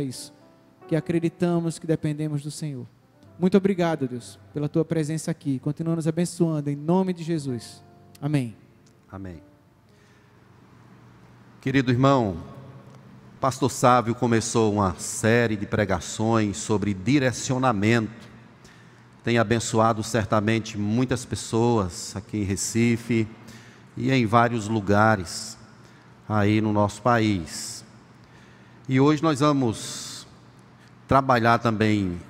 isso, que acreditamos que dependemos do Senhor. Muito obrigado, Deus, pela tua presença aqui. Continua nos abençoando em nome de Jesus. Amém. Amém. Querido irmão, Pastor Sávio começou uma série de pregações sobre direcionamento. Tem abençoado certamente muitas pessoas aqui em Recife e em vários lugares aí no nosso país. E hoje nós vamos trabalhar também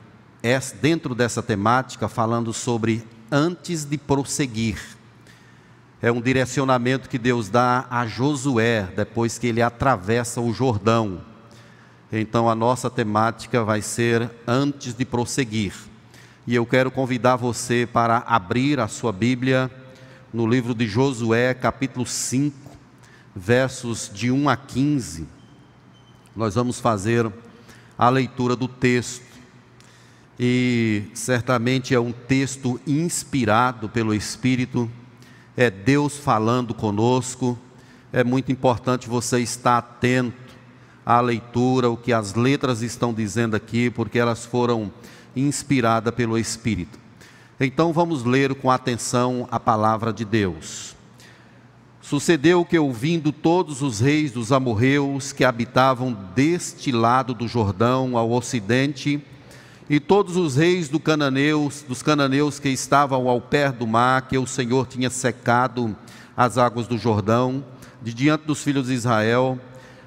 dentro dessa temática falando sobre antes de prosseguir. É um direcionamento que Deus dá a Josué depois que ele atravessa o Jordão. Então a nossa temática vai ser antes de prosseguir. E eu quero convidar você para abrir a sua Bíblia no livro de Josué, capítulo 5, versos de 1 a 15. Nós vamos fazer a leitura do texto. E certamente é um texto inspirado pelo Espírito, é Deus falando conosco. É muito importante você estar atento à leitura, o que as letras estão dizendo aqui, porque elas foram inspiradas pelo Espírito. Então vamos ler com atenção a palavra de Deus. Sucedeu que, ouvindo todos os reis dos amorreus que habitavam deste lado do Jordão ao ocidente, e todos os reis do cananeus, dos cananeus que estavam ao pé do mar, que o Senhor tinha secado as águas do Jordão, de diante dos filhos de Israel,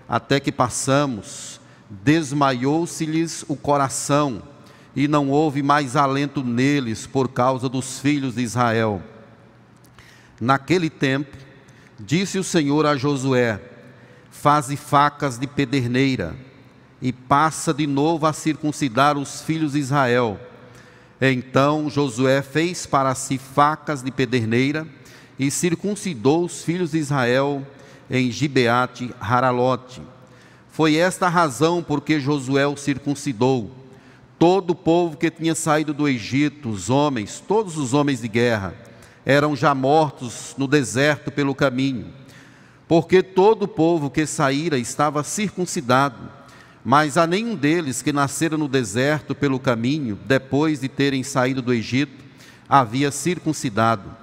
até que passamos, desmaiou-se-lhes o coração, e não houve mais alento neles por causa dos filhos de Israel. Naquele tempo, Disse o Senhor a Josué: Faze facas de pederneira e passa de novo a circuncidar os filhos de Israel. Então Josué fez para si facas de pederneira e circuncidou os filhos de Israel em Gibeate Haralote. Foi esta a razão por que Josué o circuncidou. Todo o povo que tinha saído do Egito, os homens, todos os homens de guerra, eram já mortos no deserto pelo caminho, porque todo o povo que saíra estava circuncidado, mas a nenhum deles que nascera no deserto pelo caminho, depois de terem saído do Egito, havia circuncidado.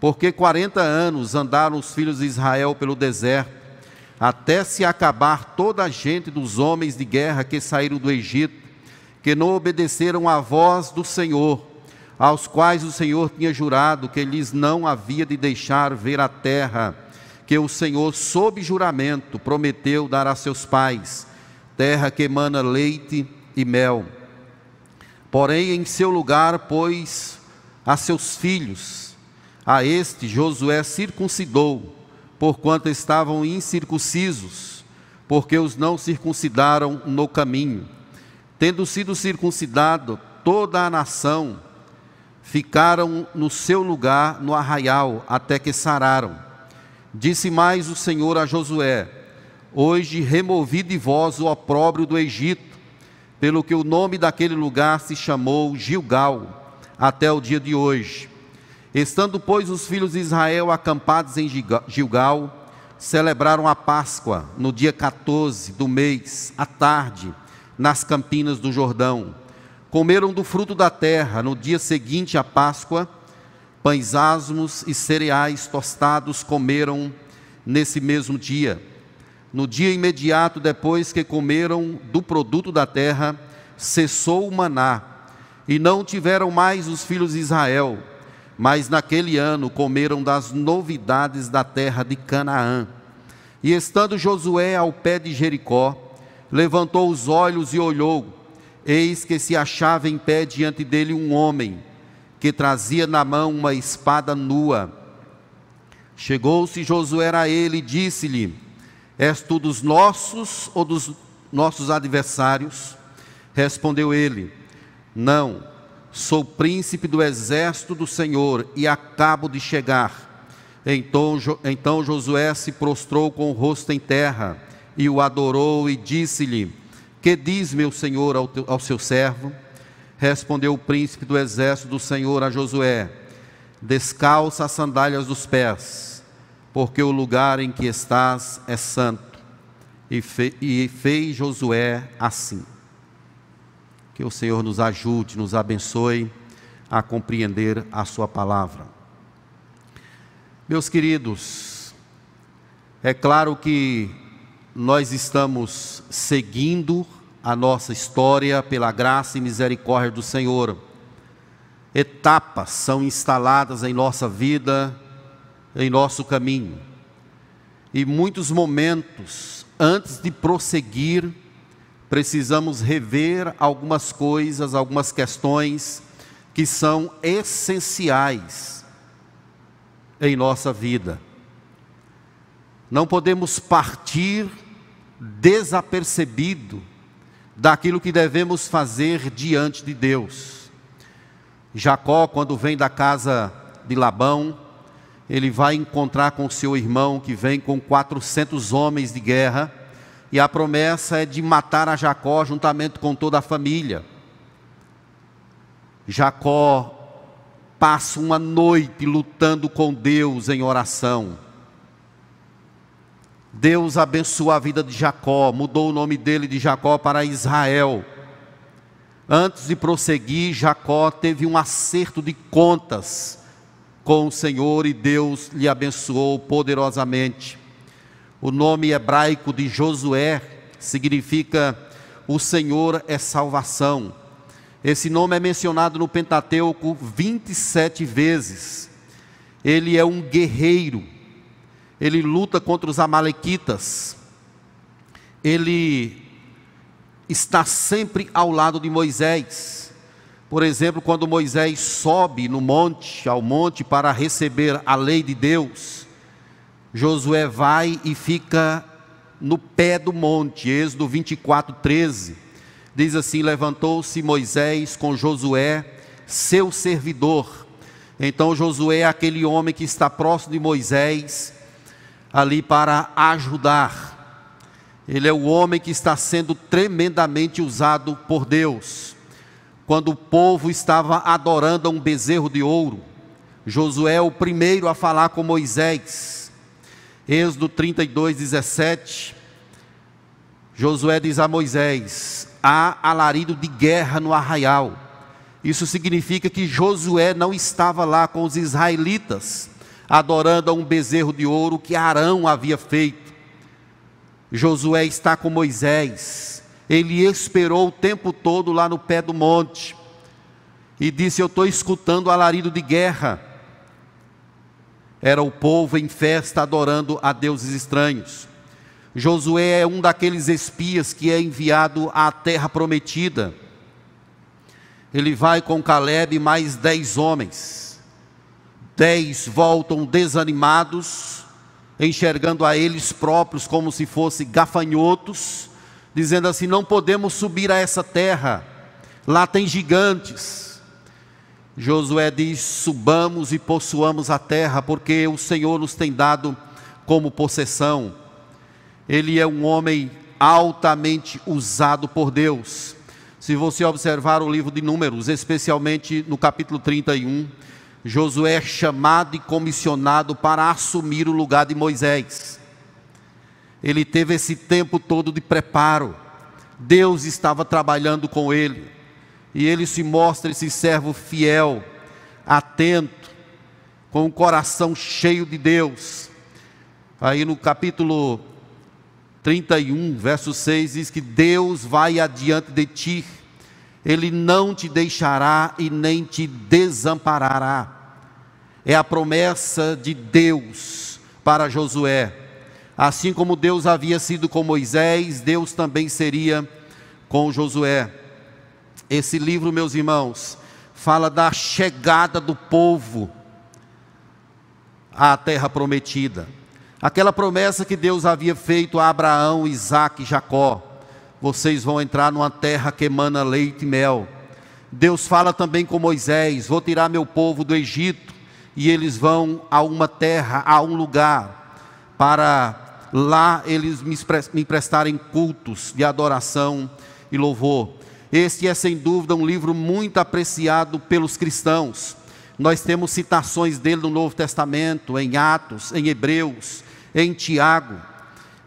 Porque quarenta anos andaram os filhos de Israel pelo deserto, até se acabar toda a gente dos homens de guerra que saíram do Egito, que não obedeceram à voz do Senhor, aos quais o Senhor tinha jurado que lhes não havia de deixar ver a terra, que o Senhor, sob juramento, prometeu dar a seus pais, terra que emana leite e mel. Porém, em seu lugar, pôs a seus filhos, a este Josué circuncidou, porquanto estavam incircuncisos, porque os não circuncidaram no caminho. Tendo sido circuncidado toda a nação, ficaram no seu lugar no arraial até que sararam. Disse mais o Senhor a Josué: Hoje removi de vós o opróbrio do Egito, pelo que o nome daquele lugar se chamou Gilgal, até o dia de hoje. Estando, pois, os filhos de Israel acampados em Gilgal, celebraram a Páscoa no dia 14 do mês, à tarde, nas campinas do Jordão comeram do fruto da terra no dia seguinte à Páscoa, pães asmos e cereais tostados comeram nesse mesmo dia. No dia imediato depois que comeram do produto da terra, cessou o maná, e não tiveram mais os filhos de Israel, mas naquele ano comeram das novidades da terra de Canaã. E estando Josué ao pé de Jericó, levantou os olhos e olhou, Eis que se achava em pé diante dele um homem, que trazia na mão uma espada nua. Chegou-se Josué a ele e disse-lhe: És tu dos nossos ou dos nossos adversários? Respondeu ele: Não, sou príncipe do exército do Senhor e acabo de chegar. Então, então Josué se prostrou com o rosto em terra e o adorou e disse-lhe: que diz meu senhor ao, teu, ao seu servo? Respondeu o príncipe do exército do Senhor a Josué: Descalça as sandálias dos pés, porque o lugar em que estás é santo. E, fe, e fez Josué assim. Que o Senhor nos ajude, nos abençoe a compreender a Sua palavra. Meus queridos, é claro que nós estamos seguindo a nossa história pela graça e misericórdia do Senhor. Etapas são instaladas em nossa vida, em nosso caminho. E muitos momentos, antes de prosseguir, precisamos rever algumas coisas, algumas questões que são essenciais em nossa vida. Não podemos partir desapercebido daquilo que devemos fazer diante de Deus. Jacó, quando vem da casa de Labão, ele vai encontrar com seu irmão que vem com 400 homens de guerra, e a promessa é de matar a Jacó juntamente com toda a família. Jacó passa uma noite lutando com Deus em oração. Deus abençoou a vida de Jacó, mudou o nome dele de Jacó para Israel. Antes de prosseguir, Jacó teve um acerto de contas com o Senhor e Deus lhe abençoou poderosamente. O nome hebraico de Josué significa o Senhor é salvação. Esse nome é mencionado no Pentateuco 27 vezes. Ele é um guerreiro. Ele luta contra os amalequitas. Ele está sempre ao lado de Moisés. Por exemplo, quando Moisés sobe no monte, ao monte para receber a lei de Deus, Josué vai e fica no pé do monte, Êxodo 24, 13 Diz assim: Levantou-se Moisés com Josué, seu servidor. Então Josué é aquele homem que está próximo de Moisés, ali para ajudar. Ele é o homem que está sendo tremendamente usado por Deus. Quando o povo estava adorando um bezerro de ouro, Josué é o primeiro a falar com Moisés. Êxodo 32, 17. Josué diz a Moisés: há alarido de guerra no arraial. Isso significa que Josué não estava lá com os israelitas, adorando a um bezerro de ouro que Arão havia feito. Josué está com Moisés, ele esperou o tempo todo lá no pé do monte e disse: Eu estou escutando alarido de guerra. Era o povo em festa adorando a deuses estranhos. Josué é um daqueles espias que é enviado à terra prometida. Ele vai com Caleb e mais dez homens. Dez voltam desanimados, enxergando a eles próprios como se fossem gafanhotos, dizendo assim: não podemos subir a essa terra, lá tem gigantes. Josué diz: subamos e possuamos a terra, porque o Senhor nos tem dado como possessão ele é um homem altamente usado por Deus. Se você observar o livro de Números, especialmente no capítulo 31, Josué é chamado e comissionado para assumir o lugar de Moisés. Ele teve esse tempo todo de preparo. Deus estava trabalhando com ele. E ele se mostra esse servo fiel, atento, com o coração cheio de Deus. Aí no capítulo 31, verso 6 diz que Deus vai adiante de ti, Ele não te deixará e nem te desamparará. É a promessa de Deus para Josué. Assim como Deus havia sido com Moisés, Deus também seria com Josué. Esse livro, meus irmãos, fala da chegada do povo à terra prometida. Aquela promessa que Deus havia feito a Abraão, Isaac e Jacó. Vocês vão entrar numa terra que emana leite e mel. Deus fala também com Moisés: Vou tirar meu povo do Egito e eles vão a uma terra, a um lugar, para lá eles me prestarem cultos de adoração e louvor. Este é sem dúvida um livro muito apreciado pelos cristãos. Nós temos citações dele no Novo Testamento, em Atos, em Hebreus, em Tiago.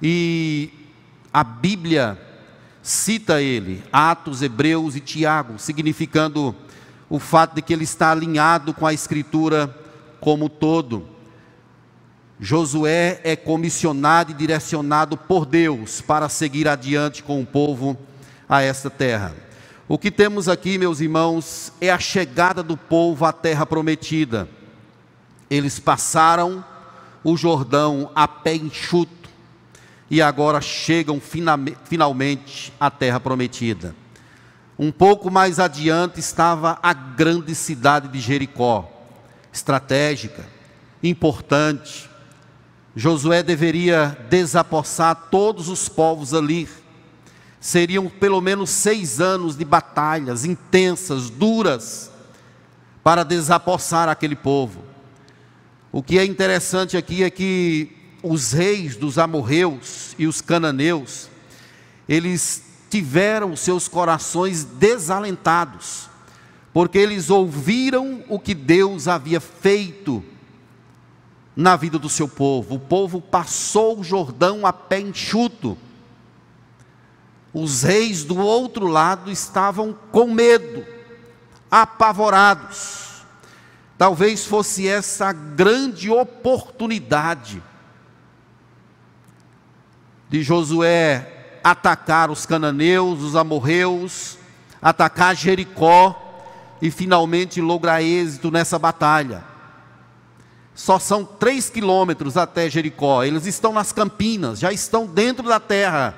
E a Bíblia cita ele, Atos, Hebreus e Tiago, significando o fato de que ele está alinhado com a Escritura como todo. Josué é comissionado e direcionado por Deus para seguir adiante com o povo a esta terra. O que temos aqui, meus irmãos, é a chegada do povo à terra prometida. Eles passaram o Jordão a pé enxuto e agora chegam finalmente à terra prometida. Um pouco mais adiante estava a grande cidade de Jericó, estratégica, importante, Josué deveria desapossar todos os povos ali. Seriam pelo menos seis anos de batalhas intensas, duras, para desapossar aquele povo. O que é interessante aqui é que os reis dos amorreus e os cananeus, eles tiveram seus corações desalentados, porque eles ouviram o que Deus havia feito na vida do seu povo. O povo passou o Jordão a pé enxuto. Os reis do outro lado estavam com medo, apavorados. Talvez fosse essa grande oportunidade de Josué atacar os cananeus, os amorreus, atacar Jericó e finalmente lograr êxito nessa batalha só são três quilômetros até Jericó. Eles estão nas campinas, já estão dentro da terra.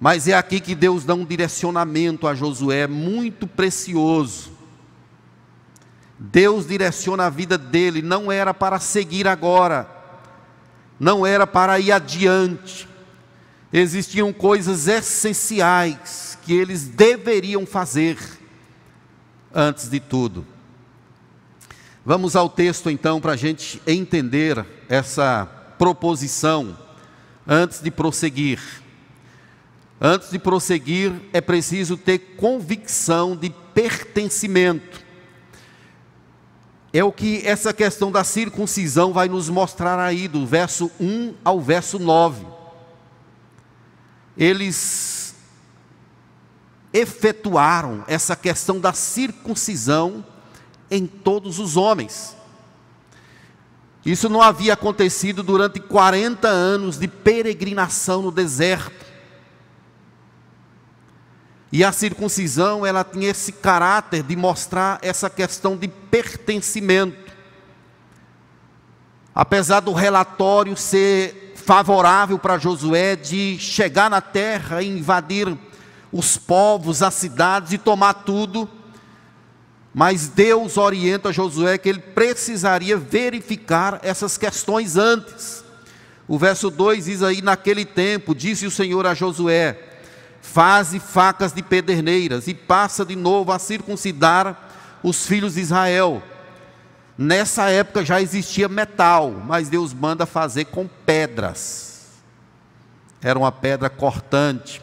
Mas é aqui que Deus dá um direcionamento a Josué muito precioso. Deus direciona a vida dele, não era para seguir agora, não era para ir adiante. Existiam coisas essenciais que eles deveriam fazer antes de tudo. Vamos ao texto então para a gente entender essa proposição antes de prosseguir. Antes de prosseguir, é preciso ter convicção de pertencimento. É o que essa questão da circuncisão vai nos mostrar aí, do verso 1 ao verso 9. Eles efetuaram essa questão da circuncisão em todos os homens. Isso não havia acontecido durante 40 anos de peregrinação no deserto. E a circuncisão, ela tinha esse caráter de mostrar essa questão de pertencimento. Apesar do relatório ser favorável para Josué de chegar na terra e invadir os povos, as cidades e tomar tudo, mas Deus orienta Josué que ele precisaria verificar essas questões antes. O verso 2 diz aí: Naquele tempo, disse o Senhor a Josué: Faze facas de pederneiras e passa de novo a circuncidar os filhos de Israel. Nessa época já existia metal, mas Deus manda fazer com pedras. Era uma pedra cortante.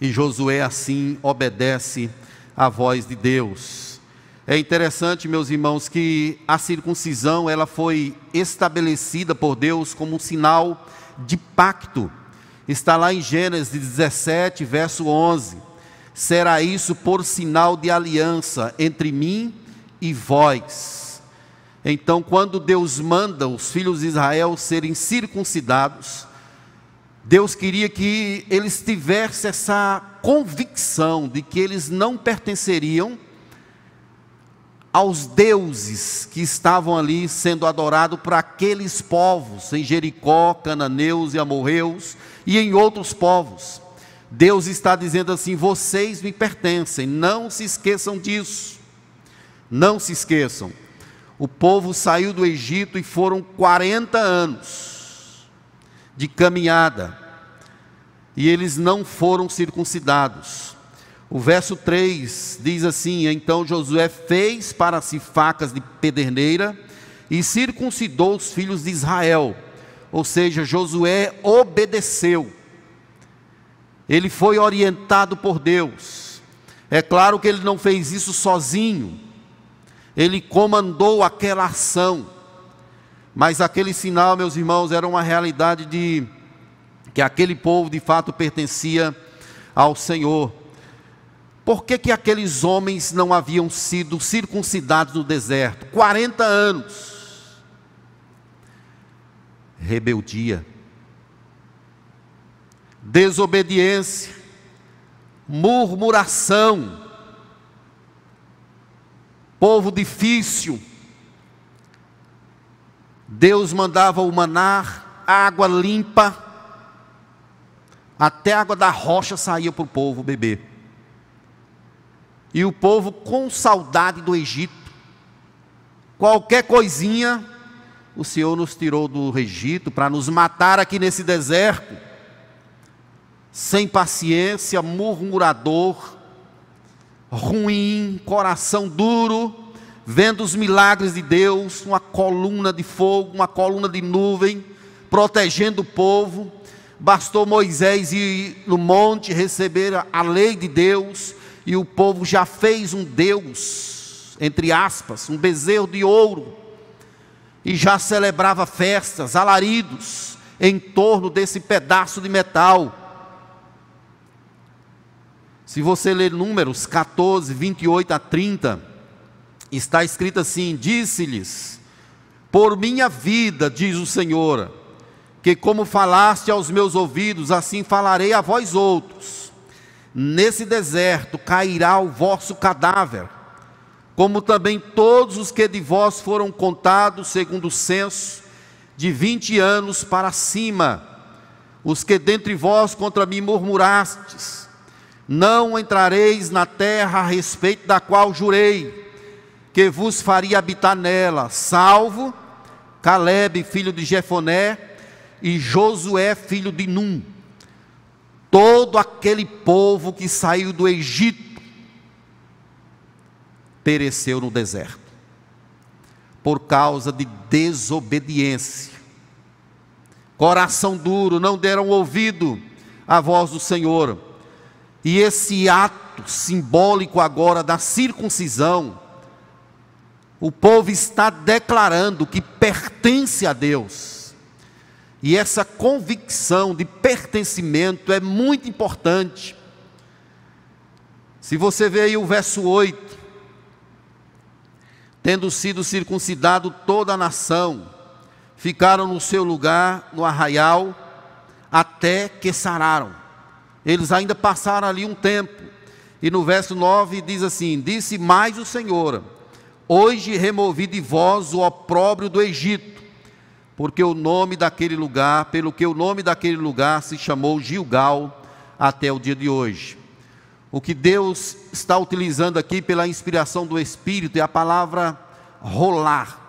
E Josué assim obedece a voz de Deus. É interessante, meus irmãos, que a circuncisão ela foi estabelecida por Deus como um sinal de pacto. Está lá em Gênesis 17, verso 11. Será isso por sinal de aliança entre mim e vós. Então, quando Deus manda os filhos de Israel serem circuncidados, Deus queria que eles tivessem essa convicção de que eles não pertenceriam aos deuses que estavam ali sendo adorados por aqueles povos, em Jericó, cananeus e amorreus, e em outros povos. Deus está dizendo assim: vocês me pertencem, não se esqueçam disso. Não se esqueçam. O povo saiu do Egito e foram 40 anos de caminhada, e eles não foram circuncidados. O verso 3 diz assim: Então Josué fez para si facas de pederneira e circuncidou os filhos de Israel. Ou seja, Josué obedeceu. Ele foi orientado por Deus. É claro que ele não fez isso sozinho. Ele comandou aquela ação. Mas aquele sinal, meus irmãos, era uma realidade de que aquele povo de fato pertencia ao Senhor. Por que, que aqueles homens não haviam sido circuncidados no deserto? 40 anos. Rebeldia, desobediência, murmuração, povo difícil. Deus mandava o manar, água limpa, até a água da rocha saía para o povo beber. E o povo com saudade do Egito. Qualquer coisinha, o Senhor nos tirou do Egito para nos matar aqui nesse deserto. Sem paciência, murmurador, ruim, coração duro, vendo os milagres de Deus, uma coluna de fogo, uma coluna de nuvem, protegendo o povo. Bastou Moisés ir no monte receber a lei de Deus, e o povo já fez um Deus, entre aspas, um bezerro de ouro, e já celebrava festas, alaridos, em torno desse pedaço de metal. Se você ler Números 14, 28 a 30, está escrito assim: Disse-lhes, por minha vida, diz o Senhor, que como falaste aos meus ouvidos, assim falarei a vós outros Nesse deserto cairá o vosso cadáver, como também todos os que de vós foram contados, segundo o censo, de vinte anos para cima, os que dentre vós contra mim murmurastes, não entrareis na terra a respeito da qual jurei, que vos faria habitar nela, salvo Caleb, filho de Jefoné, e Josué, filho de Num todo aquele povo que saiu do Egito pereceu no deserto, por causa de desobediência. Coração duro, não deram ouvido à voz do Senhor. E esse ato simbólico agora da circuncisão, o povo está declarando que pertence a Deus e essa convicção de pertencimento é muito importante. Se você vê aí o verso 8, tendo sido circuncidado toda a nação, ficaram no seu lugar no arraial até que sararam. Eles ainda passaram ali um tempo. E no verso 9 diz assim: Disse mais o Senhor: Hoje removi de vós o opróbrio do Egito porque o nome daquele lugar, pelo que o nome daquele lugar se chamou Gilgal até o dia de hoje. O que Deus está utilizando aqui pela inspiração do Espírito é a palavra rolar.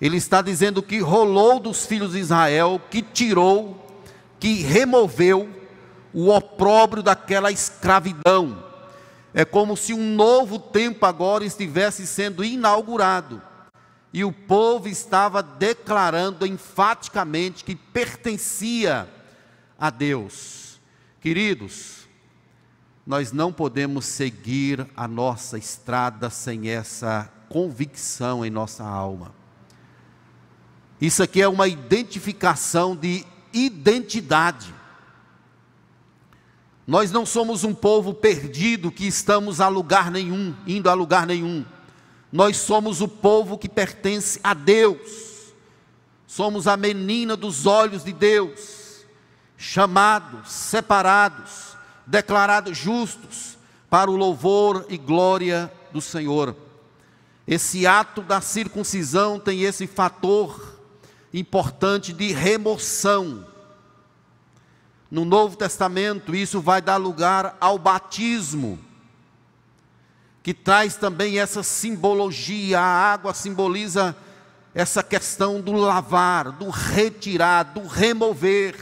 Ele está dizendo que rolou dos filhos de Israel, que tirou, que removeu o opróbrio daquela escravidão. É como se um novo tempo agora estivesse sendo inaugurado e o povo estava declarando enfaticamente que pertencia a Deus. Queridos, nós não podemos seguir a nossa estrada sem essa convicção em nossa alma. Isso aqui é uma identificação de identidade. Nós não somos um povo perdido que estamos a lugar nenhum, indo a lugar nenhum. Nós somos o povo que pertence a Deus, somos a menina dos olhos de Deus, chamados, separados, declarados justos para o louvor e glória do Senhor. Esse ato da circuncisão tem esse fator importante de remoção. No Novo Testamento, isso vai dar lugar ao batismo que traz também essa simbologia. A água simboliza essa questão do lavar, do retirar, do remover.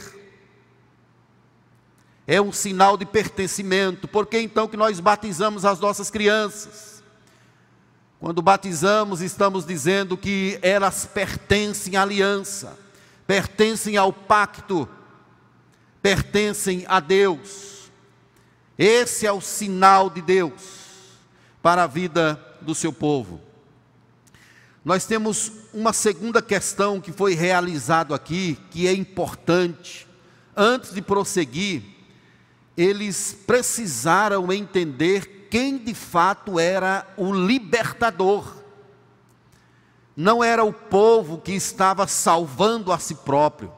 É um sinal de pertencimento. Por que então que nós batizamos as nossas crianças? Quando batizamos, estamos dizendo que elas pertencem à aliança, pertencem ao pacto, pertencem a Deus. Esse é o sinal de Deus para a vida do seu povo. Nós temos uma segunda questão que foi realizado aqui, que é importante, antes de prosseguir, eles precisaram entender quem de fato era o libertador. Não era o povo que estava salvando a si próprio.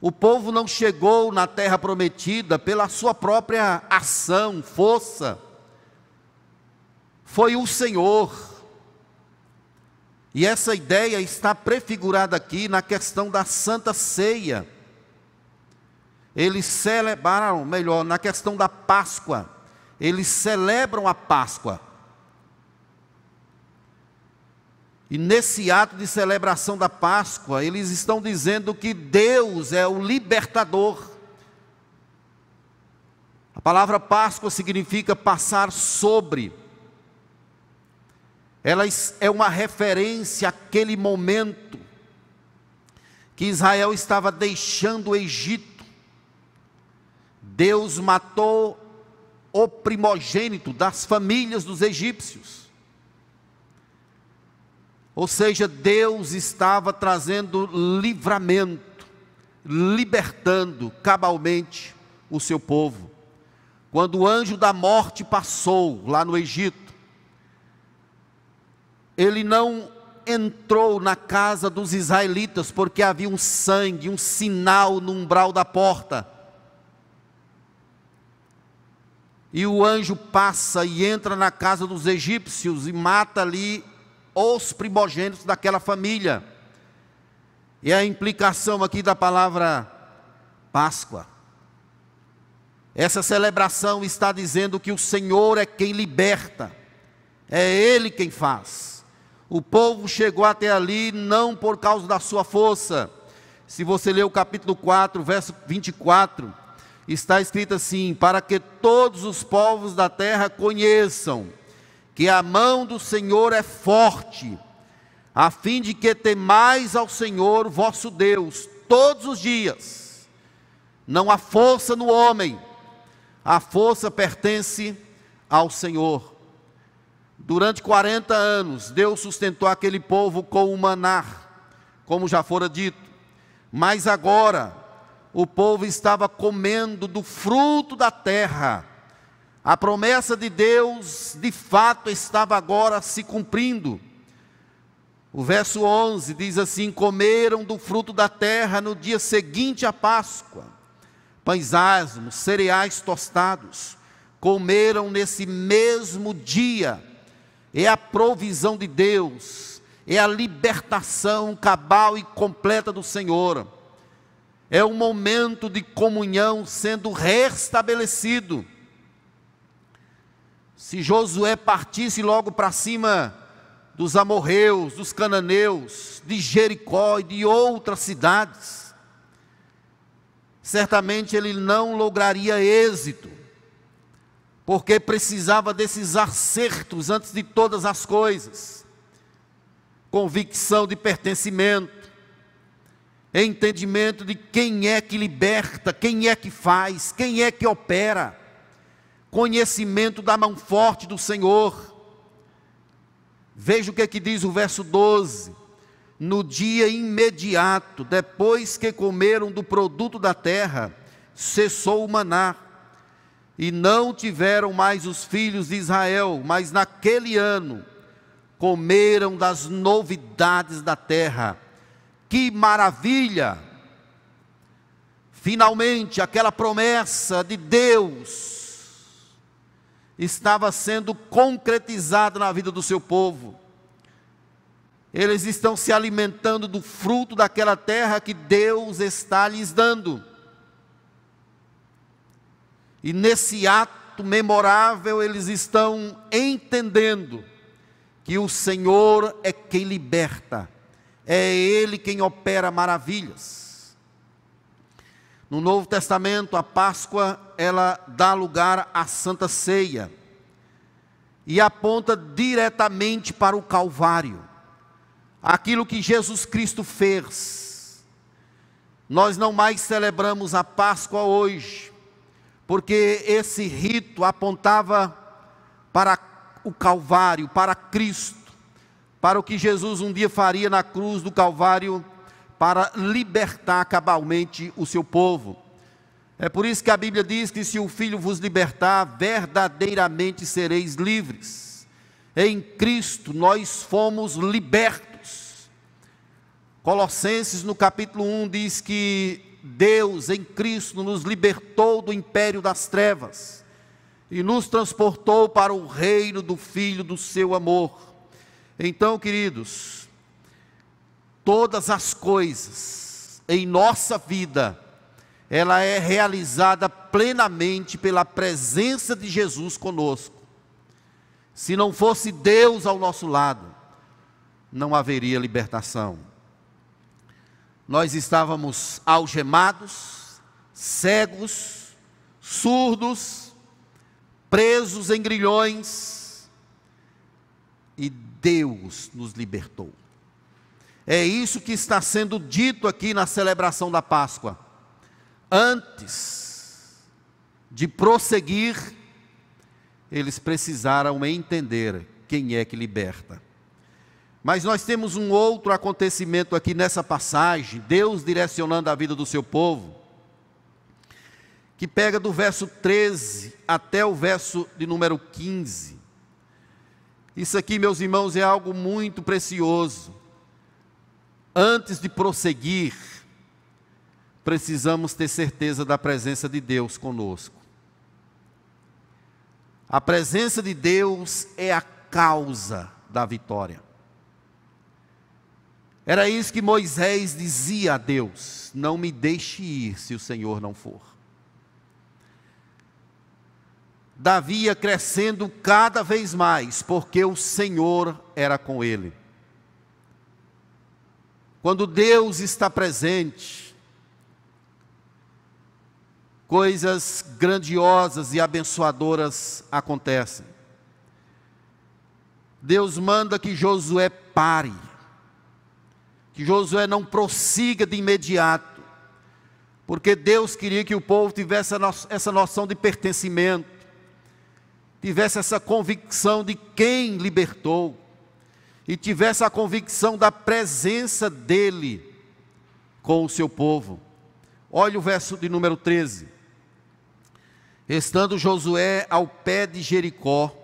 O povo não chegou na terra prometida pela sua própria ação, força. Foi o Senhor. E essa ideia está prefigurada aqui na questão da Santa Ceia. Eles celebraram, melhor, na questão da Páscoa. Eles celebram a Páscoa. E nesse ato de celebração da Páscoa, eles estão dizendo que Deus é o libertador. A palavra Páscoa significa passar sobre. Ela é uma referência àquele momento que Israel estava deixando o Egito. Deus matou o primogênito das famílias dos egípcios. Ou seja, Deus estava trazendo livramento, libertando cabalmente o seu povo. Quando o anjo da morte passou lá no Egito, ele não entrou na casa dos israelitas porque havia um sangue, um sinal no umbral da porta. E o anjo passa e entra na casa dos egípcios e mata ali os primogênitos daquela família. E a implicação aqui da palavra Páscoa. Essa celebração está dizendo que o Senhor é quem liberta, é Ele quem faz. O povo chegou até ali não por causa da sua força. Se você ler o capítulo 4, verso 24, está escrito assim: Para que todos os povos da terra conheçam que a mão do Senhor é forte, a fim de que temais ao Senhor vosso Deus todos os dias. Não há força no homem, a força pertence ao Senhor. Durante 40 anos, Deus sustentou aquele povo com o maná, como já fora dito. Mas agora, o povo estava comendo do fruto da terra a promessa de Deus, de fato, estava agora se cumprindo. O verso 11 diz assim: Comeram do fruto da terra no dia seguinte à Páscoa, pães asmos, cereais tostados, comeram nesse mesmo dia. É a provisão de Deus, é a libertação cabal e completa do Senhor. É um momento de comunhão sendo restabelecido. Se Josué partisse logo para cima dos amorreus, dos cananeus, de Jericó e de outras cidades, certamente ele não lograria êxito, porque precisava desses acertos antes de todas as coisas convicção de pertencimento, entendimento de quem é que liberta, quem é que faz, quem é que opera conhecimento da mão forte do Senhor. Veja o que, é que diz o verso 12. No dia imediato, depois que comeram do produto da terra, cessou o maná, e não tiveram mais os filhos de Israel, mas naquele ano comeram das novidades da terra. Que maravilha! Finalmente, aquela promessa de Deus estava sendo concretizado na vida do seu povo. Eles estão se alimentando do fruto daquela terra que Deus está lhes dando. E nesse ato memorável, eles estão entendendo que o Senhor é quem liberta, é Ele quem opera maravilhas. No Novo Testamento, a Páscoa, ela dá lugar à Santa Ceia e aponta diretamente para o Calvário, aquilo que Jesus Cristo fez. Nós não mais celebramos a Páscoa hoje, porque esse rito apontava para o Calvário, para Cristo, para o que Jesus um dia faria na cruz do Calvário para libertar cabalmente o seu povo. É por isso que a Bíblia diz que se o Filho vos libertar, verdadeiramente sereis livres. Em Cristo nós fomos libertos. Colossenses no capítulo 1 diz que Deus em Cristo nos libertou do império das trevas e nos transportou para o reino do Filho do seu amor. Então, queridos, todas as coisas em nossa vida, ela é realizada plenamente pela presença de Jesus conosco. Se não fosse Deus ao nosso lado, não haveria libertação. Nós estávamos algemados, cegos, surdos, presos em grilhões, e Deus nos libertou. É isso que está sendo dito aqui na celebração da Páscoa. Antes de prosseguir, eles precisaram entender quem é que liberta. Mas nós temos um outro acontecimento aqui nessa passagem, Deus direcionando a vida do seu povo que pega do verso 13 até o verso de número 15. Isso aqui, meus irmãos, é algo muito precioso. Antes de prosseguir, precisamos ter certeza da presença de Deus conosco. A presença de Deus é a causa da vitória. Era isso que Moisés dizia a Deus: Não me deixe ir se o Senhor não for. Davi ia crescendo cada vez mais, porque o Senhor era com ele. Quando Deus está presente, coisas grandiosas e abençoadoras acontecem. Deus manda que Josué pare, que Josué não prossiga de imediato, porque Deus queria que o povo tivesse essa noção de pertencimento tivesse essa convicção de quem libertou e tivesse a convicção da presença dele com o seu povo. Olha o verso de número 13. Estando Josué ao pé de Jericó,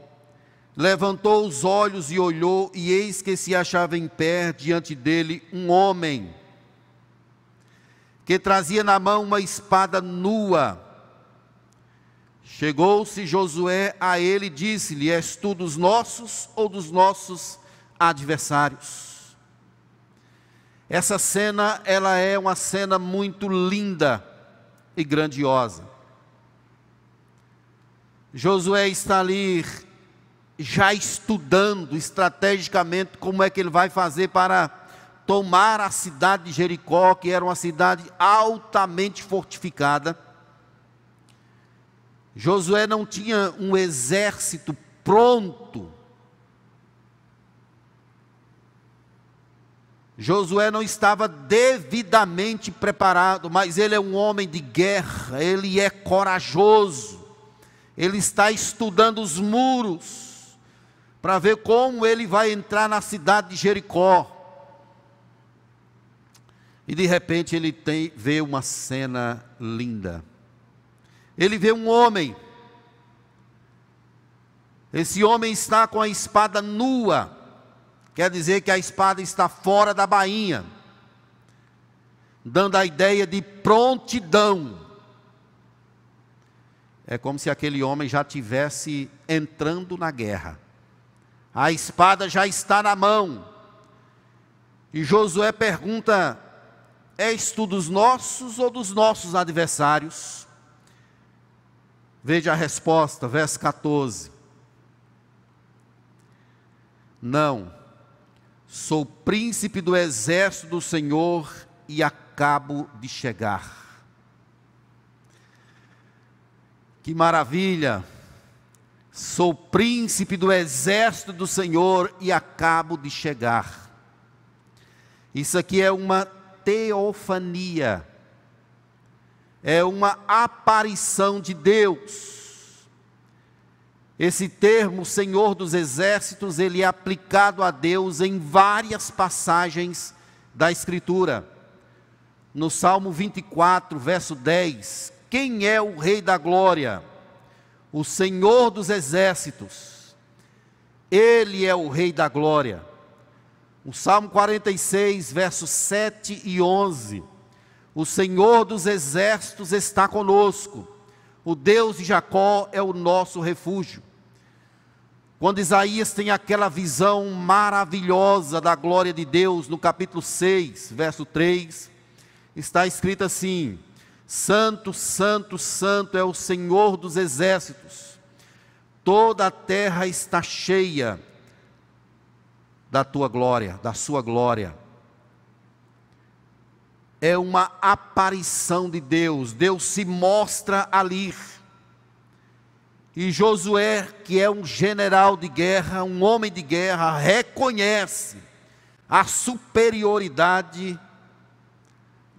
levantou os olhos e olhou, e eis que se achava em pé diante dele um homem, que trazia na mão uma espada nua Chegou-se Josué a ele e disse-lhe: És tu dos nossos ou dos nossos adversários? Essa cena, ela é uma cena muito linda e grandiosa. Josué está ali já estudando estrategicamente como é que ele vai fazer para tomar a cidade de Jericó, que era uma cidade altamente fortificada. Josué não tinha um exército pronto. Josué não estava devidamente preparado, mas ele é um homem de guerra, ele é corajoso, ele está estudando os muros, para ver como ele vai entrar na cidade de Jericó. E de repente ele tem, vê uma cena linda ele vê um homem. Esse homem está com a espada nua, quer dizer que a espada está fora da bainha, dando a ideia de prontidão. É como se aquele homem já tivesse entrando na guerra. A espada já está na mão. E Josué pergunta: És tu dos nossos ou dos nossos adversários? Veja a resposta, verso 14. Não, sou príncipe do exército do Senhor e acabo de chegar. Que maravilha! Sou príncipe do exército do Senhor e acabo de chegar. Isso aqui é uma teofania é uma aparição de Deus. Esse termo, Senhor dos Exércitos, ele é aplicado a Deus em várias passagens da Escritura. No Salmo 24, verso 10, Quem é o Rei da Glória? O Senhor dos Exércitos. Ele é o Rei da Glória. O Salmo 46, versos 7 e 11. O Senhor dos Exércitos está conosco. O Deus de Jacó é o nosso refúgio. Quando Isaías tem aquela visão maravilhosa da glória de Deus, no capítulo 6, verso 3, está escrito assim: Santo, Santo, Santo é o Senhor dos exércitos, toda a terra está cheia da tua glória, da sua glória. É uma aparição de Deus, Deus se mostra ali. E Josué, que é um general de guerra, um homem de guerra, reconhece a superioridade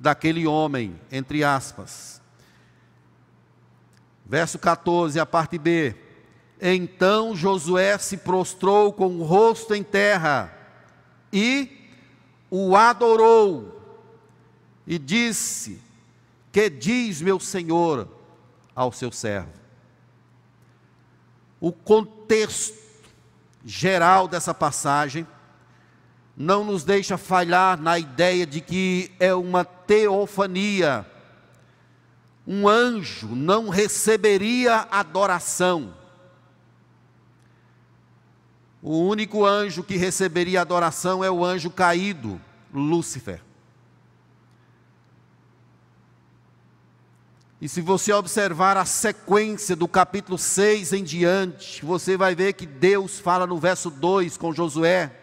daquele homem, entre aspas. Verso 14, a parte B. Então Josué se prostrou com o rosto em terra e o adorou e disse: Que diz meu senhor ao seu servo? o contexto geral dessa passagem não nos deixa falhar na ideia de que é uma teofania. Um anjo não receberia adoração. O único anjo que receberia adoração é o anjo caído, Lúcifer. E se você observar a sequência do capítulo 6 em diante, você vai ver que Deus fala no verso 2 com Josué,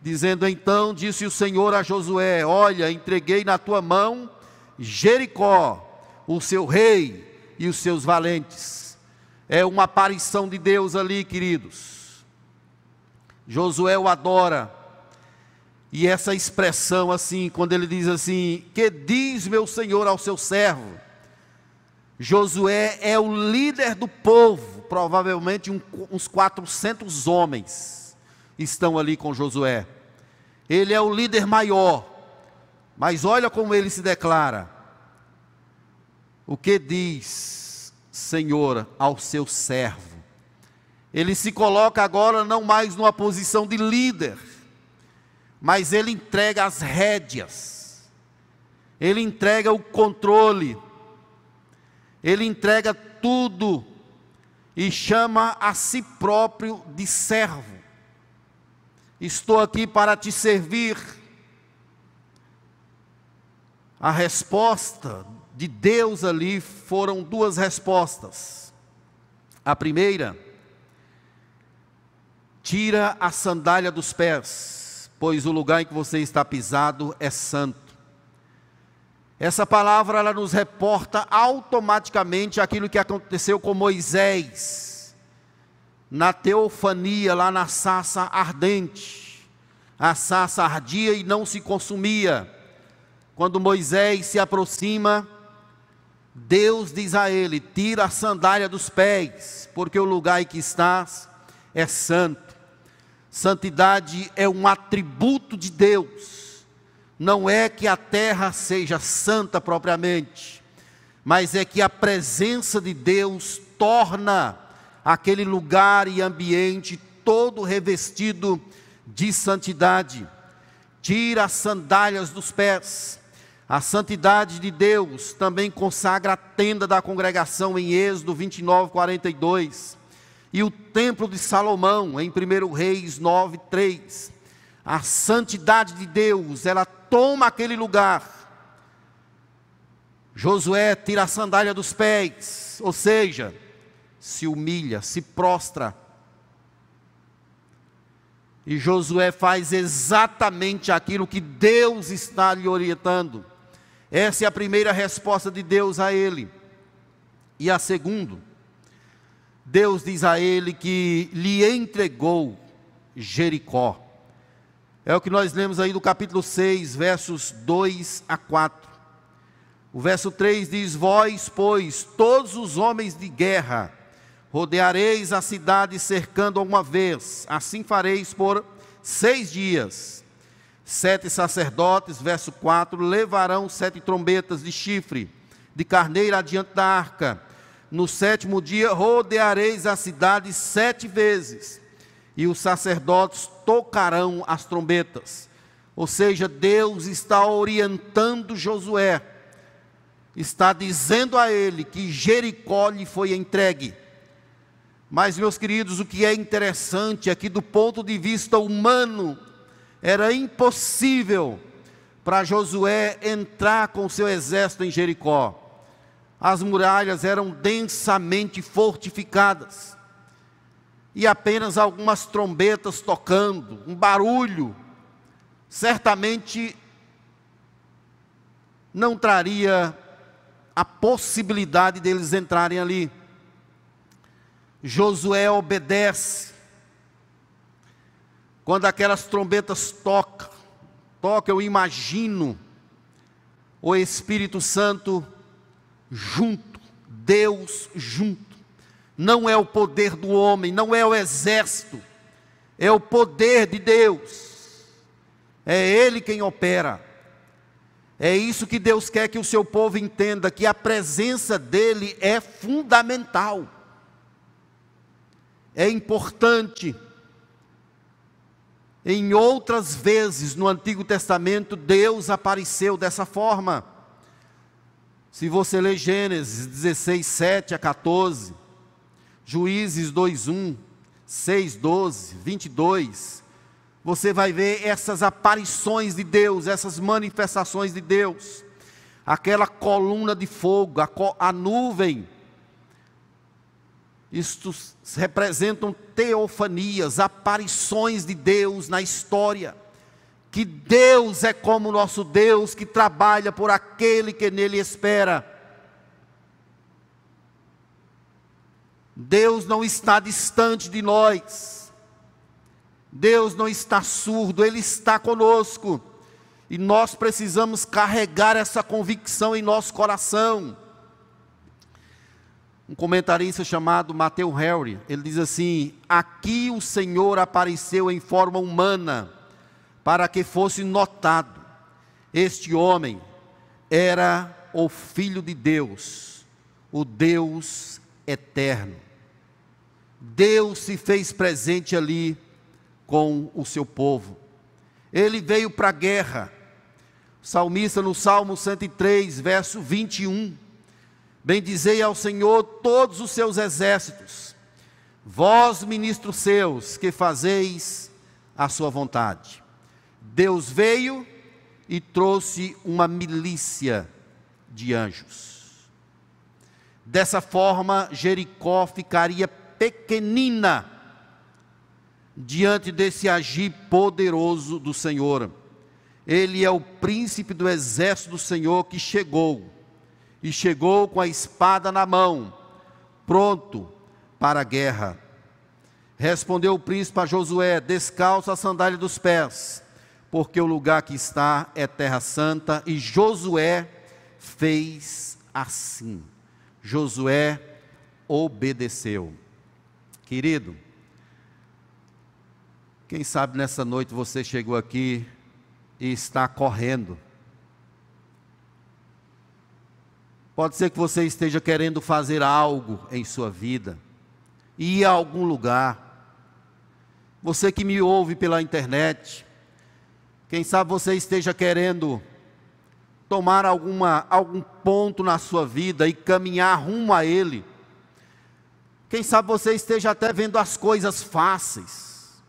dizendo: Então disse o Senhor a Josué: Olha, entreguei na tua mão Jericó, o seu rei e os seus valentes. É uma aparição de Deus ali, queridos. Josué o adora. E essa expressão assim, quando ele diz assim: Que diz meu Senhor ao seu servo? Josué é o líder do povo, provavelmente um, uns 400 homens estão ali com Josué. Ele é o líder maior, mas olha como ele se declara. O que diz, Senhor, ao seu servo? Ele se coloca agora não mais numa posição de líder, mas ele entrega as rédeas, ele entrega o controle, ele entrega tudo e chama a si próprio de servo. Estou aqui para te servir. A resposta de Deus ali foram duas respostas. A primeira, tira a sandália dos pés, pois o lugar em que você está pisado é santo. Essa palavra ela nos reporta automaticamente aquilo que aconteceu com Moisés na teofania lá na sassa ardente. A sassa ardia e não se consumia. Quando Moisés se aproxima, Deus diz a ele: Tira a sandália dos pés, porque o lugar em que estás é santo. Santidade é um atributo de Deus não é que a terra seja santa propriamente, mas é que a presença de Deus torna aquele lugar e ambiente todo revestido de santidade. Tira as sandálias dos pés. A santidade de Deus também consagra a tenda da congregação em Êxodo 29, 42. E o templo de Salomão em 1 Reis 9, 3. A santidade de Deus, ela toma aquele lugar. Josué tira a sandália dos pés, ou seja, se humilha, se prostra. E Josué faz exatamente aquilo que Deus está lhe orientando. Essa é a primeira resposta de Deus a ele. E a segunda, Deus diz a ele que lhe entregou Jericó. É o que nós lemos aí do capítulo 6, versos 2 a 4. O verso 3 diz: Vós, pois, todos os homens de guerra, rodeareis a cidade cercando uma vez, assim fareis por seis dias. Sete sacerdotes, verso 4, levarão sete trombetas de chifre, de carneira adiante da arca. No sétimo dia rodeareis a cidade sete vezes, e os sacerdotes tocarão as trombetas. Ou seja, Deus está orientando Josué, está dizendo a ele que Jericó lhe foi entregue. Mas, meus queridos, o que é interessante é que, do ponto de vista humano, era impossível para Josué entrar com seu exército em Jericó. As muralhas eram densamente fortificadas. E apenas algumas trombetas tocando, um barulho, certamente não traria a possibilidade deles entrarem ali. Josué obedece. Quando aquelas trombetas tocam, toca, eu imagino o Espírito Santo junto, Deus junto. Não é o poder do homem, não é o exército, é o poder de Deus. É Ele quem opera. É isso que Deus quer que o seu povo entenda: que a presença dEle é fundamental, é importante. Em outras vezes no Antigo Testamento, Deus apareceu dessa forma. Se você ler Gênesis 16, 7 a 14, Juízes 2, 1, 6, 12, 22, você vai ver essas aparições de Deus, essas manifestações de Deus. Aquela coluna de fogo, a, a nuvem. Isto representam teofanias, aparições de Deus na história que Deus é como nosso Deus que trabalha por aquele que nele espera. Deus não está distante de nós. Deus não está surdo, Ele está conosco. E nós precisamos carregar essa convicção em nosso coração. Um comentarista chamado Matthew Harry, ele diz assim: Aqui o Senhor apareceu em forma humana para que fosse notado. Este homem era o Filho de Deus, o Deus eterno. Deus se fez presente ali com o seu povo. Ele veio para a guerra. O salmista no Salmo 103, verso 21. Bendizei ao Senhor todos os seus exércitos, vós, ministros seus, que fazeis a sua vontade. Deus veio e trouxe uma milícia de anjos. Dessa forma, Jericó ficaria pequenina diante desse agir poderoso do Senhor. Ele é o príncipe do exército do Senhor que chegou, e chegou com a espada na mão, pronto para a guerra. Respondeu o príncipe a Josué: Descalça a sandália dos pés porque o lugar que está é terra santa, e Josué fez assim. Josué obedeceu. Querido, quem sabe nessa noite você chegou aqui e está correndo. Pode ser que você esteja querendo fazer algo em sua vida, ir a algum lugar. Você que me ouve pela internet, quem sabe você esteja querendo tomar alguma, algum ponto na sua vida e caminhar rumo a Ele. Quem sabe você esteja até vendo as coisas fáceis.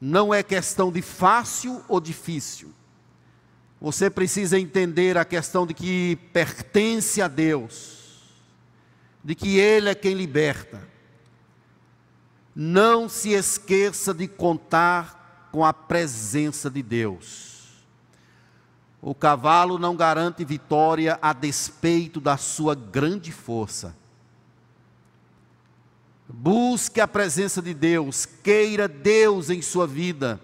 Não é questão de fácil ou difícil. Você precisa entender a questão de que pertence a Deus, de que Ele é quem liberta não se esqueça de contar com a presença de Deus. O cavalo não garante vitória a despeito da sua grande força. Busque a presença de Deus, queira Deus em sua vida.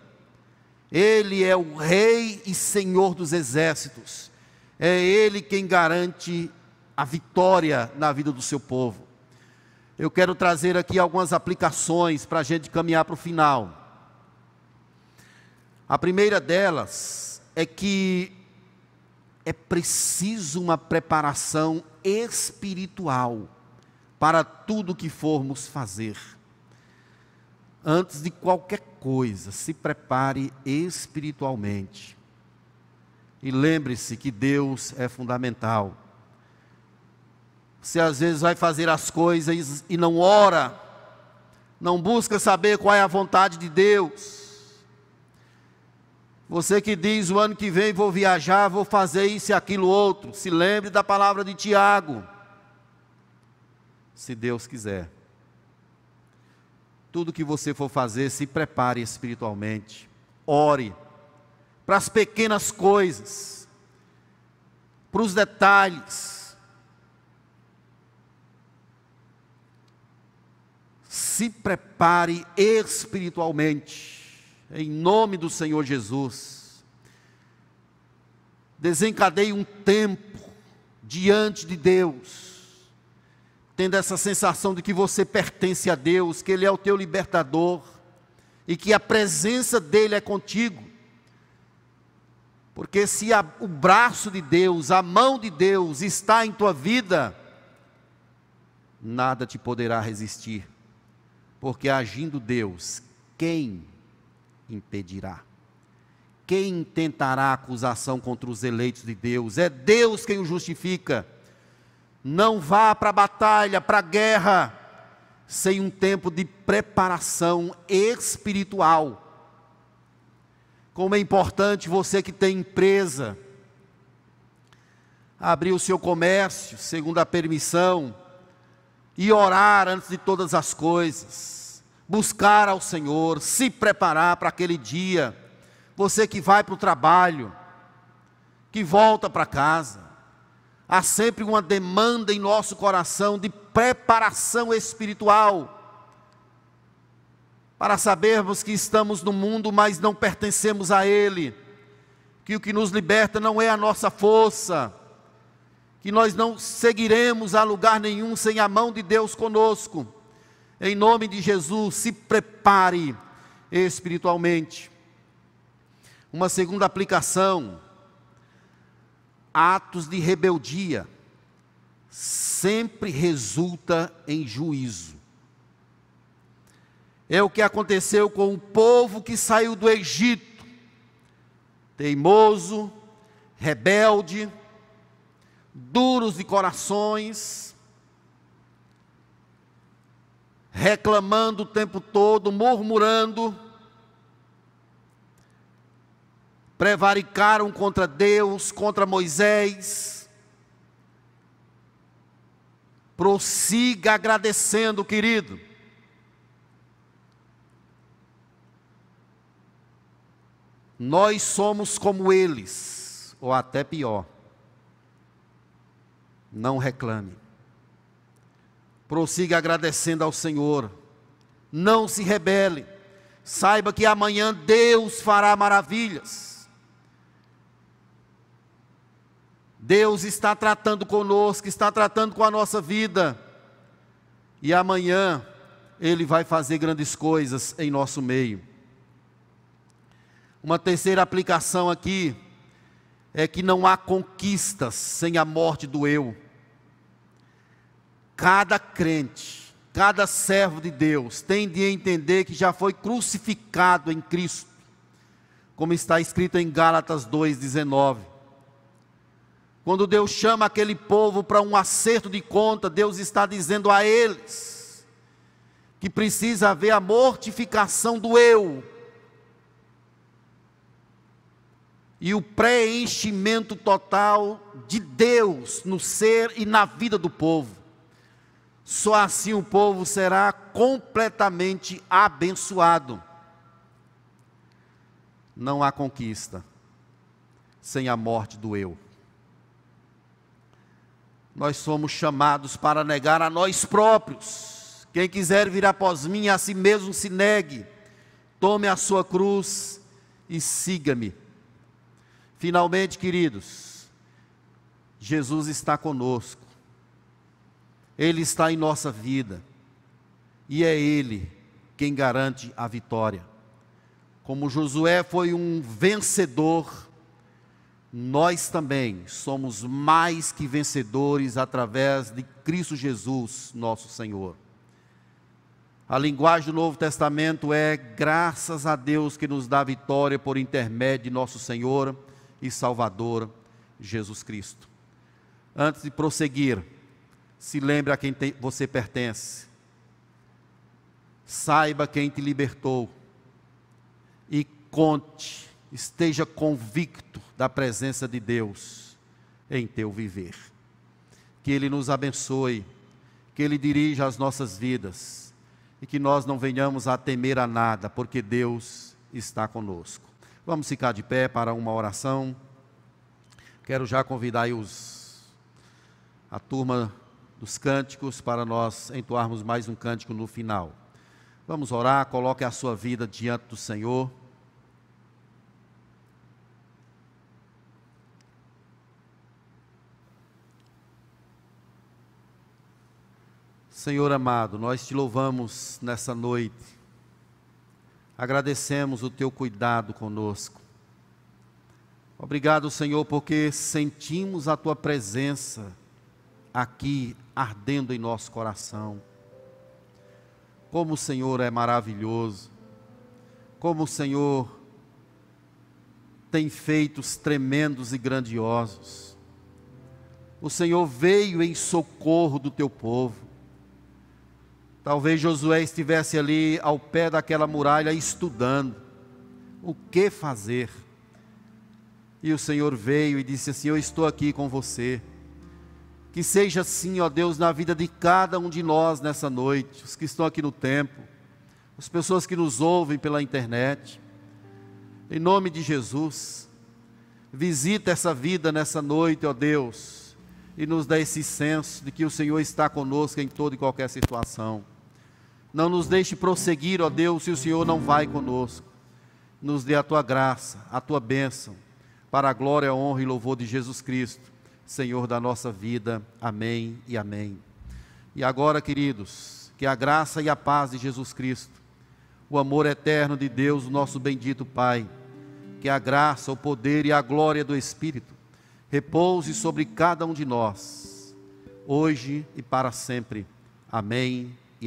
Ele é o Rei e Senhor dos exércitos. É Ele quem garante a vitória na vida do seu povo eu quero trazer aqui algumas aplicações para a gente caminhar para o final. A primeira delas é que é preciso uma preparação espiritual para tudo que formos fazer. Antes de qualquer coisa, se prepare espiritualmente. E lembre-se que Deus é fundamental. Você às vezes vai fazer as coisas e não ora, não busca saber qual é a vontade de Deus. Você que diz o ano que vem vou viajar, vou fazer isso e aquilo outro, se lembre da palavra de Tiago. Se Deus quiser. Tudo que você for fazer, se prepare espiritualmente. Ore para as pequenas coisas, para os detalhes. Se prepare espiritualmente, em nome do Senhor Jesus. Desencadeie um tempo diante de Deus, tendo essa sensação de que você pertence a Deus, que Ele é o teu libertador e que a presença dEle é contigo. Porque se a, o braço de Deus, a mão de Deus está em tua vida, nada te poderá resistir. Porque agindo Deus, quem impedirá? Quem tentará acusação contra os eleitos de Deus? É Deus quem o justifica. Não vá para a batalha, para a guerra, sem um tempo de preparação espiritual. Como é importante você que tem empresa, abrir o seu comércio segundo a permissão e orar antes de todas as coisas, buscar ao Senhor, se preparar para aquele dia. Você que vai para o trabalho, que volta para casa, há sempre uma demanda em nosso coração de preparação espiritual para sabermos que estamos no mundo, mas não pertencemos a Ele, que o que nos liberta não é a nossa força, que nós não seguiremos a lugar nenhum sem a mão de Deus conosco. Em nome de Jesus, se prepare espiritualmente. Uma segunda aplicação: atos de rebeldia sempre resulta em juízo. É o que aconteceu com o povo que saiu do Egito. Teimoso, rebelde, duros de corações, reclamando o tempo todo, murmurando, prevaricaram contra Deus, contra Moisés. Prossiga agradecendo, querido. Nós somos como eles, ou até pior. Não reclame. Prossiga agradecendo ao Senhor. Não se rebele. Saiba que amanhã Deus fará maravilhas. Deus está tratando conosco, está tratando com a nossa vida. E amanhã Ele vai fazer grandes coisas em nosso meio. Uma terceira aplicação aqui é que não há conquistas sem a morte do eu. Cada crente, cada servo de Deus tem de entender que já foi crucificado em Cristo, como está escrito em Gálatas 2,19. Quando Deus chama aquele povo para um acerto de conta, Deus está dizendo a eles que precisa haver a mortificação do eu, e o preenchimento total de Deus no ser e na vida do povo. Só assim o povo será completamente abençoado. Não há conquista sem a morte do eu. Nós somos chamados para negar a nós próprios. Quem quiser vir após mim, a si mesmo se negue. Tome a sua cruz e siga-me. Finalmente, queridos, Jesus está conosco, Ele está em nossa vida, e é Ele quem garante a vitória. Como Josué foi um vencedor, nós também somos mais que vencedores através de Cristo Jesus, nosso Senhor. A linguagem do Novo Testamento é graças a Deus que nos dá vitória por intermédio de nosso Senhor e Salvador Jesus Cristo. Antes de prosseguir, se lembre a quem te, você pertence. Saiba quem te libertou e conte, esteja convicto da presença de Deus em teu viver. Que Ele nos abençoe, que Ele dirija as nossas vidas e que nós não venhamos a temer a nada, porque Deus está conosco. Vamos ficar de pé para uma oração. Quero já convidar os, a turma dos cânticos para nós entoarmos mais um cântico no final. Vamos orar, coloque a sua vida diante do Senhor. Senhor amado, nós te louvamos nessa noite, agradecemos o teu cuidado conosco. Obrigado, Senhor, porque sentimos a tua presença aqui ardendo em nosso coração. Como o Senhor é maravilhoso, como o Senhor tem feitos tremendos e grandiosos. O Senhor veio em socorro do teu povo. Talvez Josué estivesse ali ao pé daquela muralha estudando o que fazer. E o Senhor veio e disse assim: Eu estou aqui com você. Que seja assim, ó Deus, na vida de cada um de nós nessa noite, os que estão aqui no templo, as pessoas que nos ouvem pela internet. Em nome de Jesus, visita essa vida nessa noite, ó Deus, e nos dá esse senso de que o Senhor está conosco em toda e qualquer situação. Não nos deixe prosseguir, ó Deus, se o Senhor não vai conosco. Nos dê a tua graça, a tua bênção, para a glória, a honra e louvor de Jesus Cristo, Senhor da nossa vida. Amém e amém. E agora, queridos, que a graça e a paz de Jesus Cristo, o amor eterno de Deus, o nosso bendito Pai, que a graça, o poder e a glória do Espírito repouse sobre cada um de nós, hoje e para sempre. Amém